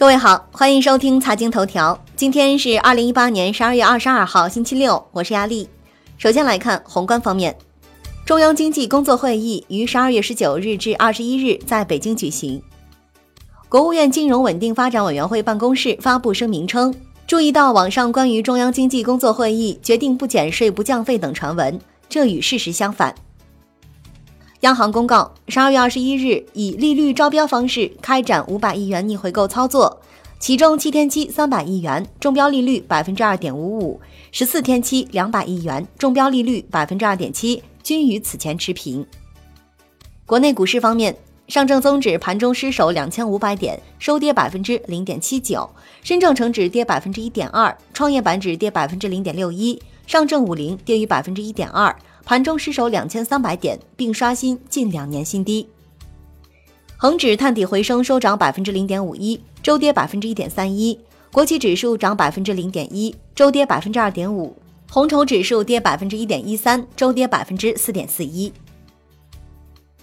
各位好，欢迎收听财经头条。今天是二零一八年十二月二十二号，星期六，我是亚丽。首先来看宏观方面，中央经济工作会议于十二月十九日至二十一日在北京举行。国务院金融稳定发展委员会办公室发布声明称，注意到网上关于中央经济工作会议决定不减税、不降费等传闻，这与事实相反。央行公告，十二月二十一日以利率招标方式开展五百亿元逆回购操作，其中七天期三百亿元，中标利率百分之二点五五；十四天期两百亿元，中标利率百分之二点七，均与此前持平。国内股市方面，上证综指盘中失守两千五百点，收跌百分之零点七九；深证成指跌百分之一点二，创业板指跌百分之零点六一，上证五零跌逾百分之一点二。盘中失守两千三百点，并刷新近两年新低。恒指探底回升，收涨百分之零点五一，周跌百分之一点三一。国企指数涨百分之零点一，周跌百分之二点五。红筹指数跌百分之一点一三，周跌百分之四点四一。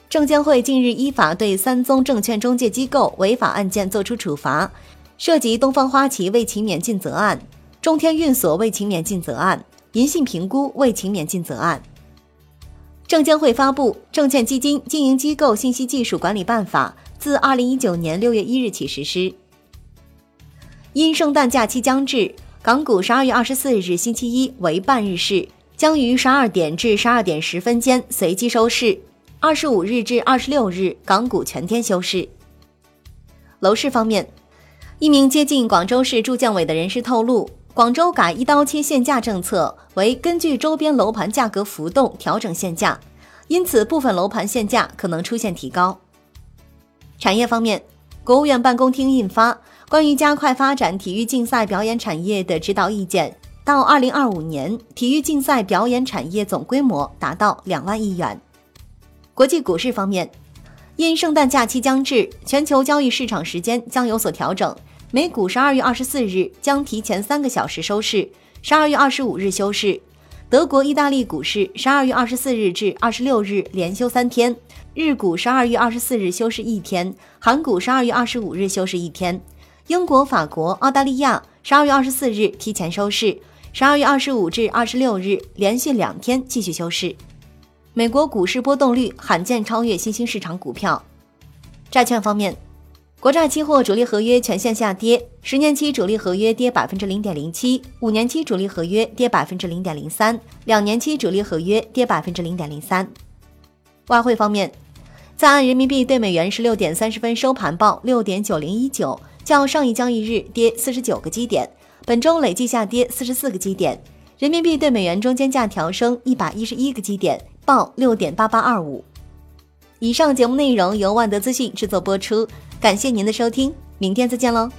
证监会近日依法对三宗证券中介机构违法案件作出处罚，涉及东方花旗未勤勉尽责案、中天运所未勤勉尽责案、银信评估未勤勉尽责案。证监会发布《证券基金经营机构信息技术管理办法》，自二零一九年六月一日起实施。因圣诞假期将至，港股十二月二十四日星期一为半日市，将于十二点至十二点十分间随机收市。二十五日至二十六日，港股全天休市。楼市方面，一名接近广州市住建委的人士透露。广州改一刀切限价政策为根据周边楼盘价格浮动调整限价，因此部分楼盘限价可能出现提高。产业方面，国务院办公厅印发《关于加快发展体育竞赛表演产业的指导意见》，到二零二五年，体育竞赛表演产业总规模达到两万亿元。国际股市方面，因圣诞假期将至，全球交易市场时间将有所调整。美股十二月二十四日将提前三个小时收市，十二月二十五日休市。德国、意大利股市十二月二十四日至二十六日连休三天，日股十二月二十四日休市一天，韩股十二月二十五日休市一天。英国、法国、澳大利亚十二月二十四日提前收市，十二月二十五至二十六日连续两天继续休市。美国股市波动率罕见超越新兴市场股票。债券方面。国债期货主力合约全线下跌，十年期主力合约跌百分之零点零七，五年期主力合约跌百分之零点零三，两年期主力合约跌百分之零点零三。外汇方面，在岸人民币对美元十六点三十分收盘报六点九零一九，较上一交易日跌四十九个基点，本周累计下跌四十四个基点。人民币对美元中间价调升一百一十一个基点，报六点八八二五。以上节目内容由万德资讯制作播出。感谢您的收听，明天再见喽。